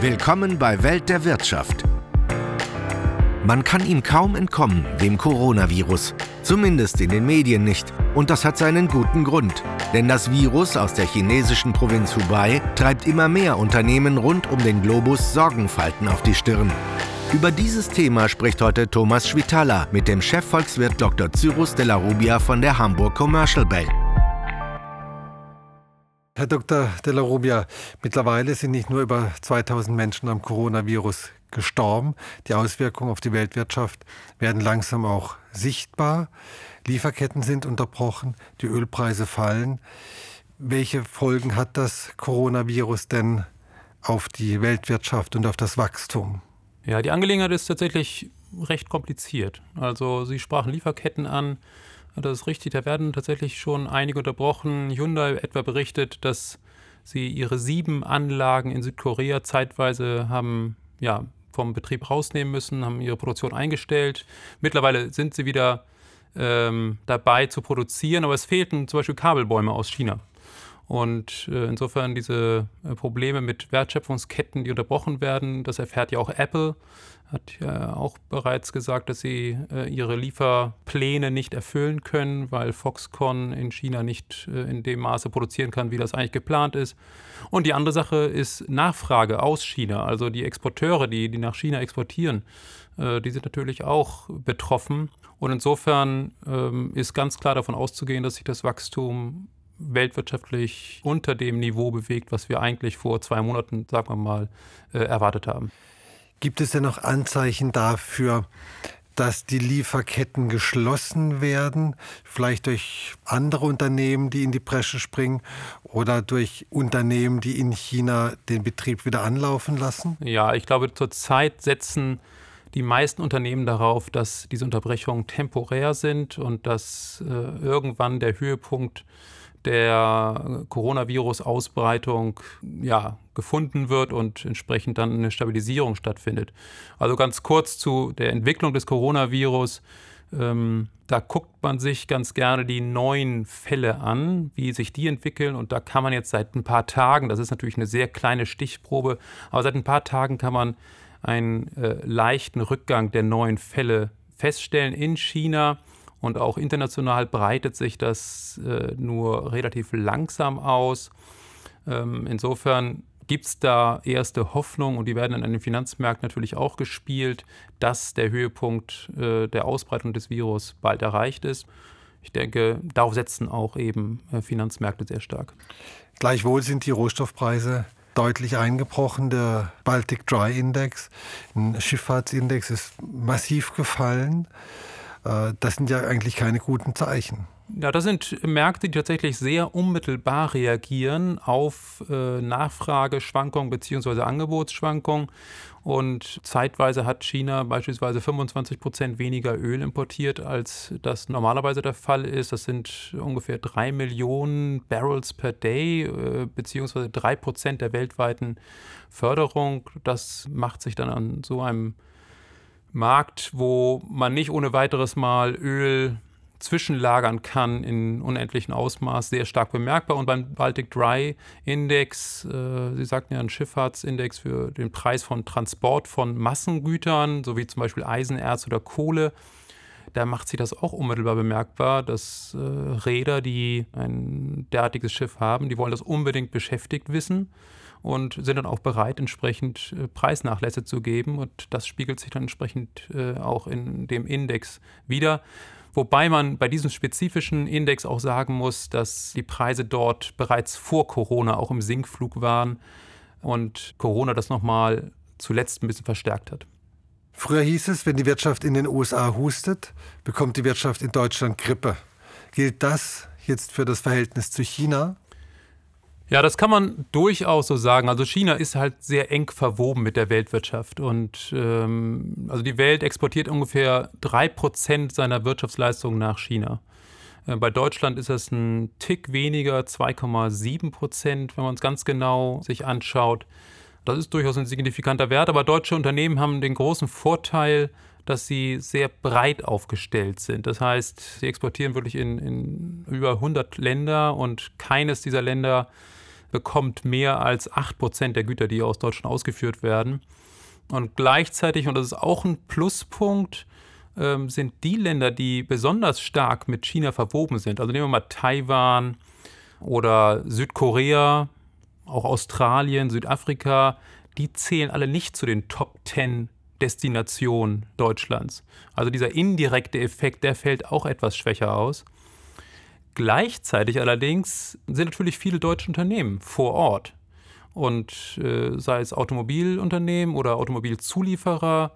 Willkommen bei Welt der Wirtschaft. Man kann ihm kaum entkommen, dem Coronavirus. Zumindest in den Medien nicht. Und das hat seinen guten Grund. Denn das Virus aus der chinesischen Provinz Hubei treibt immer mehr Unternehmen rund um den Globus Sorgenfalten auf die Stirn. Über dieses Thema spricht heute Thomas Schwitala mit dem Chefvolkswirt Dr. Cyrus de la Rubia von der Hamburg Commercial Bank. Herr Dr. de la Rubia, mittlerweile sind nicht nur über 2000 Menschen am Coronavirus gestorben. Die Auswirkungen auf die Weltwirtschaft werden langsam auch sichtbar. Lieferketten sind unterbrochen, die Ölpreise fallen. Welche Folgen hat das Coronavirus denn auf die Weltwirtschaft und auf das Wachstum? Ja, die Angelegenheit ist tatsächlich recht kompliziert. Also Sie sprachen Lieferketten an. Das ist richtig, da werden tatsächlich schon einige unterbrochen. Hyundai etwa berichtet, dass sie ihre sieben Anlagen in Südkorea zeitweise haben ja, vom Betrieb rausnehmen müssen, haben ihre Produktion eingestellt. Mittlerweile sind sie wieder ähm, dabei zu produzieren, aber es fehlten zum Beispiel Kabelbäume aus China. Und äh, insofern diese äh, Probleme mit Wertschöpfungsketten, die unterbrochen werden, das erfährt ja auch Apple, hat ja auch bereits gesagt, dass sie äh, ihre Lieferpläne nicht erfüllen können, weil Foxconn in China nicht äh, in dem Maße produzieren kann, wie das eigentlich geplant ist. Und die andere Sache ist Nachfrage aus China. Also die Exporteure, die, die nach China exportieren, äh, die sind natürlich auch betroffen. Und insofern ähm, ist ganz klar davon auszugehen, dass sich das Wachstum weltwirtschaftlich unter dem Niveau bewegt, was wir eigentlich vor zwei Monaten, sagen wir mal, äh, erwartet haben. Gibt es denn noch Anzeichen dafür, dass die Lieferketten geschlossen werden, vielleicht durch andere Unternehmen, die in die Bresche springen oder durch Unternehmen, die in China den Betrieb wieder anlaufen lassen? Ja, ich glaube, zurzeit setzen die meisten Unternehmen darauf, dass diese Unterbrechungen temporär sind und dass äh, irgendwann der Höhepunkt der Coronavirus-Ausbreitung ja, gefunden wird und entsprechend dann eine Stabilisierung stattfindet. Also ganz kurz zu der Entwicklung des Coronavirus. Ähm, da guckt man sich ganz gerne die neuen Fälle an, wie sich die entwickeln. Und da kann man jetzt seit ein paar Tagen, das ist natürlich eine sehr kleine Stichprobe, aber seit ein paar Tagen kann man einen äh, leichten Rückgang der neuen Fälle feststellen in China. Und auch international breitet sich das äh, nur relativ langsam aus. Ähm, insofern gibt es da erste Hoffnung und die werden an den Finanzmärkten natürlich auch gespielt, dass der Höhepunkt äh, der Ausbreitung des Virus bald erreicht ist. Ich denke, darauf setzen auch eben äh, Finanzmärkte sehr stark. Gleichwohl sind die Rohstoffpreise deutlich eingebrochen. Der Baltic Dry Index, ein Schifffahrtsindex, ist massiv gefallen. Äh, das sind ja eigentlich keine guten Zeichen. Ja, das sind Märkte, die tatsächlich sehr unmittelbar reagieren auf äh, Nachfrageschwankungen bzw. Angebotsschwankungen. Und zeitweise hat China beispielsweise 25 Prozent weniger Öl importiert, als das normalerweise der Fall ist. Das sind ungefähr drei Millionen Barrels per Day, äh, beziehungsweise drei Prozent der weltweiten Förderung. Das macht sich dann an so einem Markt, wo man nicht ohne weiteres mal Öl zwischenlagern kann in unendlichen Ausmaß, sehr stark bemerkbar. Und beim Baltic Dry Index, äh, Sie sagten ja einen Schifffahrtsindex für den Preis von Transport von Massengütern, so wie zum Beispiel Eisenerz oder Kohle, da macht sich das auch unmittelbar bemerkbar, dass äh, Räder, die ein derartiges Schiff haben, die wollen das unbedingt beschäftigt wissen und sind dann auch bereit, entsprechend äh, Preisnachlässe zu geben. Und das spiegelt sich dann entsprechend äh, auch in dem Index wieder. Wobei man bei diesem spezifischen Index auch sagen muss, dass die Preise dort bereits vor Corona auch im Sinkflug waren und Corona das nochmal zuletzt ein bisschen verstärkt hat. Früher hieß es, wenn die Wirtschaft in den USA hustet, bekommt die Wirtschaft in Deutschland Grippe. Gilt das jetzt für das Verhältnis zu China? Ja, das kann man durchaus so sagen. Also China ist halt sehr eng verwoben mit der Weltwirtschaft. Und ähm, also die Welt exportiert ungefähr drei Prozent seiner Wirtschaftsleistung nach China. Äh, bei Deutschland ist das ein Tick weniger, 2,7 Prozent, wenn man es ganz genau sich anschaut. Das ist durchaus ein signifikanter Wert, aber deutsche Unternehmen haben den großen Vorteil, dass sie sehr breit aufgestellt sind. Das heißt, sie exportieren wirklich in, in über 100 Länder und keines dieser Länder bekommt mehr als 8% der Güter, die aus Deutschland ausgeführt werden. Und gleichzeitig, und das ist auch ein Pluspunkt, ähm, sind die Länder, die besonders stark mit China verwoben sind. Also nehmen wir mal Taiwan oder Südkorea, auch Australien, Südafrika, die zählen alle nicht zu den Top 10 Destinationen Deutschlands. Also dieser indirekte Effekt, der fällt auch etwas schwächer aus. Gleichzeitig allerdings sind natürlich viele deutsche Unternehmen vor Ort. Und äh, sei es Automobilunternehmen oder Automobilzulieferer,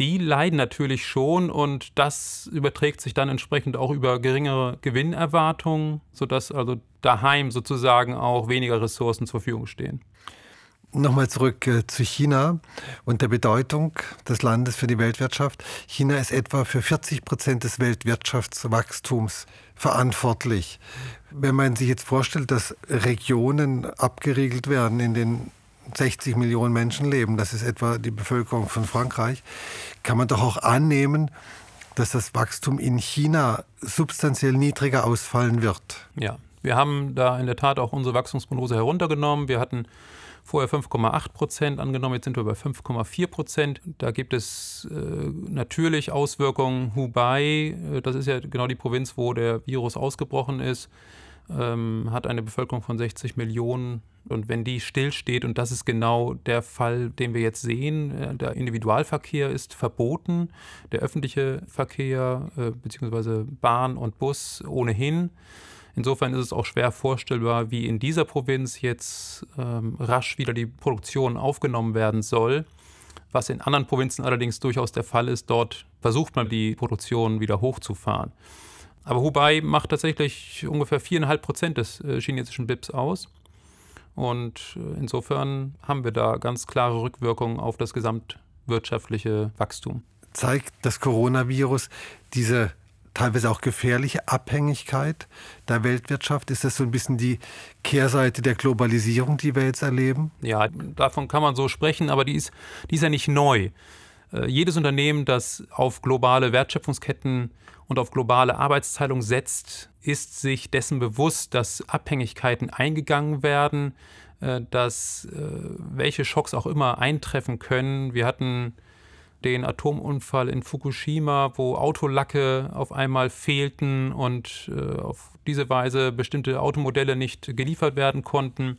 die leiden natürlich schon und das überträgt sich dann entsprechend auch über geringere Gewinnerwartungen, sodass also daheim sozusagen auch weniger Ressourcen zur Verfügung stehen. Nochmal zurück äh, zu China und der Bedeutung des Landes für die Weltwirtschaft. China ist etwa für 40 Prozent des Weltwirtschaftswachstums verantwortlich. Wenn man sich jetzt vorstellt, dass Regionen abgeriegelt werden, in denen 60 Millionen Menschen leben, das ist etwa die Bevölkerung von Frankreich, kann man doch auch annehmen, dass das Wachstum in China substanziell niedriger ausfallen wird. Ja, wir haben da in der Tat auch unsere Wachstumsprognose heruntergenommen. Wir hatten vorher 5,8 Prozent angenommen, jetzt sind wir bei 5,4 Prozent. Da gibt es äh, natürlich Auswirkungen. Hubei, äh, das ist ja genau die Provinz, wo der Virus ausgebrochen ist, ähm, hat eine Bevölkerung von 60 Millionen. Und wenn die stillsteht, und das ist genau der Fall, den wir jetzt sehen, äh, der Individualverkehr ist verboten, der öffentliche Verkehr äh, bzw. Bahn und Bus ohnehin. Insofern ist es auch schwer vorstellbar, wie in dieser Provinz jetzt ähm, rasch wieder die Produktion aufgenommen werden soll. Was in anderen Provinzen allerdings durchaus der Fall ist, dort versucht man die Produktion wieder hochzufahren. Aber Hubei macht tatsächlich ungefähr 4,5 Prozent des äh, chinesischen BIPs aus. Und äh, insofern haben wir da ganz klare Rückwirkungen auf das gesamtwirtschaftliche Wachstum. Zeigt das Coronavirus diese teilweise auch gefährliche Abhängigkeit der Weltwirtschaft? Ist das so ein bisschen die Kehrseite der Globalisierung, die wir jetzt erleben? Ja, davon kann man so sprechen, aber die ist, die ist ja nicht neu. Äh, jedes Unternehmen, das auf globale Wertschöpfungsketten und auf globale Arbeitsteilung setzt, ist sich dessen bewusst, dass Abhängigkeiten eingegangen werden, äh, dass äh, welche Schocks auch immer eintreffen können. Wir hatten den Atomunfall in Fukushima, wo Autolacke auf einmal fehlten und äh, auf diese Weise bestimmte Automodelle nicht geliefert werden konnten.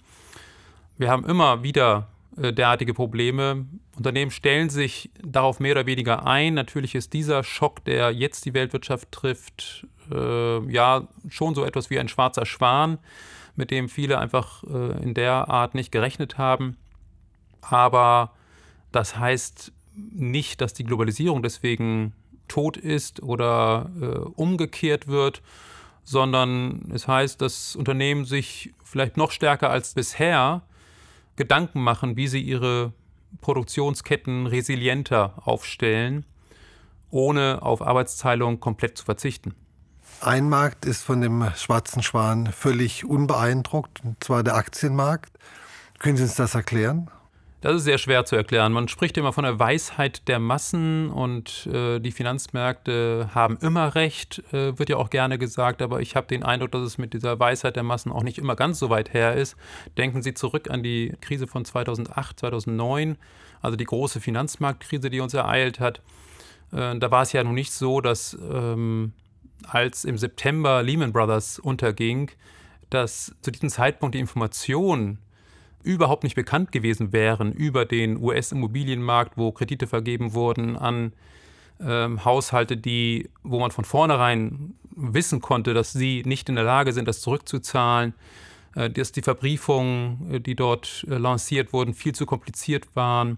Wir haben immer wieder äh, derartige Probleme. Unternehmen stellen sich darauf mehr oder weniger ein. Natürlich ist dieser Schock, der jetzt die Weltwirtschaft trifft, äh, ja schon so etwas wie ein schwarzer Schwan, mit dem viele einfach äh, in der Art nicht gerechnet haben. Aber das heißt nicht, dass die Globalisierung deswegen tot ist oder äh, umgekehrt wird, sondern es heißt, dass Unternehmen sich vielleicht noch stärker als bisher Gedanken machen, wie sie ihre Produktionsketten resilienter aufstellen, ohne auf Arbeitsteilung komplett zu verzichten. Ein Markt ist von dem schwarzen Schwan völlig unbeeindruckt, und zwar der Aktienmarkt. Können Sie uns das erklären? Das ist sehr schwer zu erklären. Man spricht immer von der Weisheit der Massen und äh, die Finanzmärkte haben immer recht, äh, wird ja auch gerne gesagt, aber ich habe den Eindruck, dass es mit dieser Weisheit der Massen auch nicht immer ganz so weit her ist. Denken Sie zurück an die Krise von 2008, 2009, also die große Finanzmarktkrise, die uns ereilt hat. Äh, da war es ja nun nicht so, dass ähm, als im September Lehman Brothers unterging, dass zu diesem Zeitpunkt die Information überhaupt nicht bekannt gewesen wären über den US-Immobilienmarkt, wo Kredite vergeben wurden an ähm, Haushalte, die, wo man von vornherein wissen konnte, dass sie nicht in der Lage sind, das zurückzuzahlen, äh, dass die Verbriefungen, äh, die dort äh, lanciert wurden, viel zu kompliziert waren.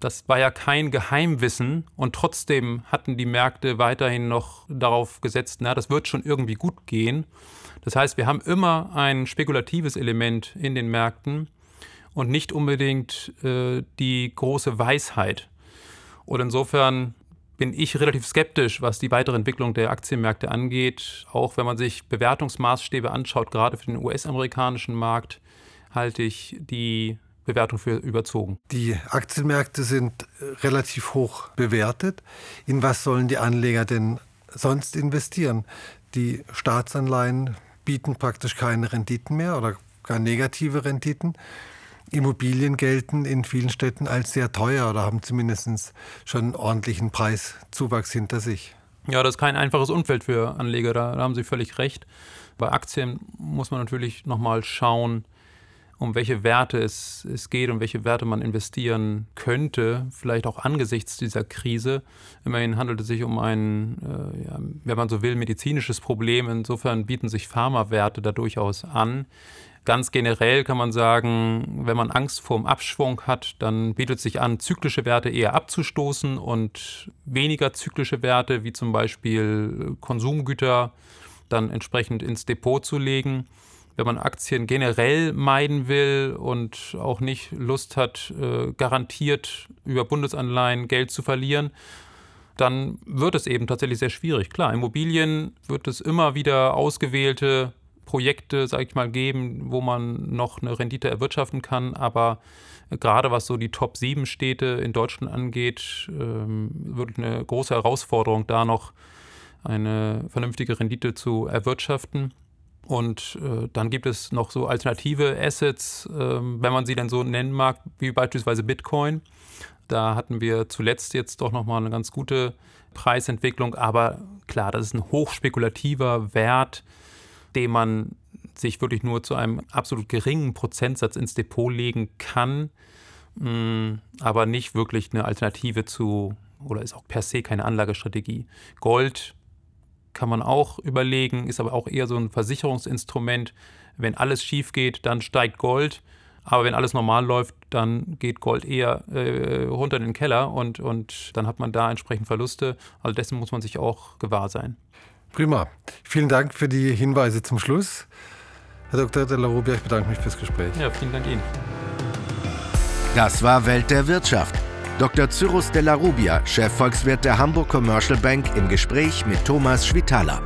Das war ja kein Geheimwissen und trotzdem hatten die Märkte weiterhin noch darauf gesetzt, na, das wird schon irgendwie gut gehen. Das heißt, wir haben immer ein spekulatives Element in den Märkten und nicht unbedingt äh, die große Weisheit. Und insofern bin ich relativ skeptisch, was die weitere Entwicklung der Aktienmärkte angeht. Auch wenn man sich Bewertungsmaßstäbe anschaut, gerade für den US-amerikanischen Markt, halte ich die Bewertung für überzogen. Die Aktienmärkte sind relativ hoch bewertet. In was sollen die Anleger denn sonst investieren? Die Staatsanleihen bieten praktisch keine Renditen mehr oder sogar negative Renditen. Immobilien gelten in vielen Städten als sehr teuer oder haben zumindest schon einen ordentlichen Preiszuwachs hinter sich. Ja, das ist kein einfaches Umfeld für Anleger, da, da haben Sie völlig recht. Bei Aktien muss man natürlich nochmal schauen, um welche Werte es, es geht und welche Werte man investieren könnte, vielleicht auch angesichts dieser Krise. Immerhin handelt es sich um ein, äh, ja, wenn man so will, medizinisches Problem. Insofern bieten sich Pharmawerte da durchaus an. Ganz generell kann man sagen, wenn man Angst vor dem Abschwung hat, dann bietet sich an, zyklische Werte eher abzustoßen und weniger zyklische Werte, wie zum Beispiel Konsumgüter, dann entsprechend ins Depot zu legen wenn man Aktien generell meiden will und auch nicht Lust hat, äh, garantiert über Bundesanleihen Geld zu verlieren, dann wird es eben tatsächlich sehr schwierig. Klar, Immobilien wird es immer wieder ausgewählte Projekte, sage ich mal, geben, wo man noch eine Rendite erwirtschaften kann, aber gerade was so die Top 7 Städte in Deutschland angeht, ähm, wirklich eine große Herausforderung, da noch eine vernünftige Rendite zu erwirtschaften. Und äh, dann gibt es noch so alternative Assets, äh, wenn man sie denn so nennen mag, wie beispielsweise Bitcoin. Da hatten wir zuletzt jetzt doch nochmal eine ganz gute Preisentwicklung. Aber klar, das ist ein hochspekulativer Wert, den man sich wirklich nur zu einem absolut geringen Prozentsatz ins Depot legen kann, mm, aber nicht wirklich eine Alternative zu, oder ist auch per se keine Anlagestrategie. Gold kann man auch überlegen, ist aber auch eher so ein Versicherungsinstrument. Wenn alles schief geht, dann steigt Gold. Aber wenn alles normal läuft, dann geht Gold eher äh, runter in den Keller und, und dann hat man da entsprechend Verluste. Also dessen muss man sich auch gewahr sein. Prima. Vielen Dank für die Hinweise zum Schluss. Herr Dr. De La Rubia, ich bedanke mich fürs Gespräch. Ja, vielen Dank Ihnen. Das war Welt der Wirtschaft. Dr. Cyrus de la Rubia, Chefvolkswirt der Hamburg Commercial Bank, im Gespräch mit Thomas Schwitaler.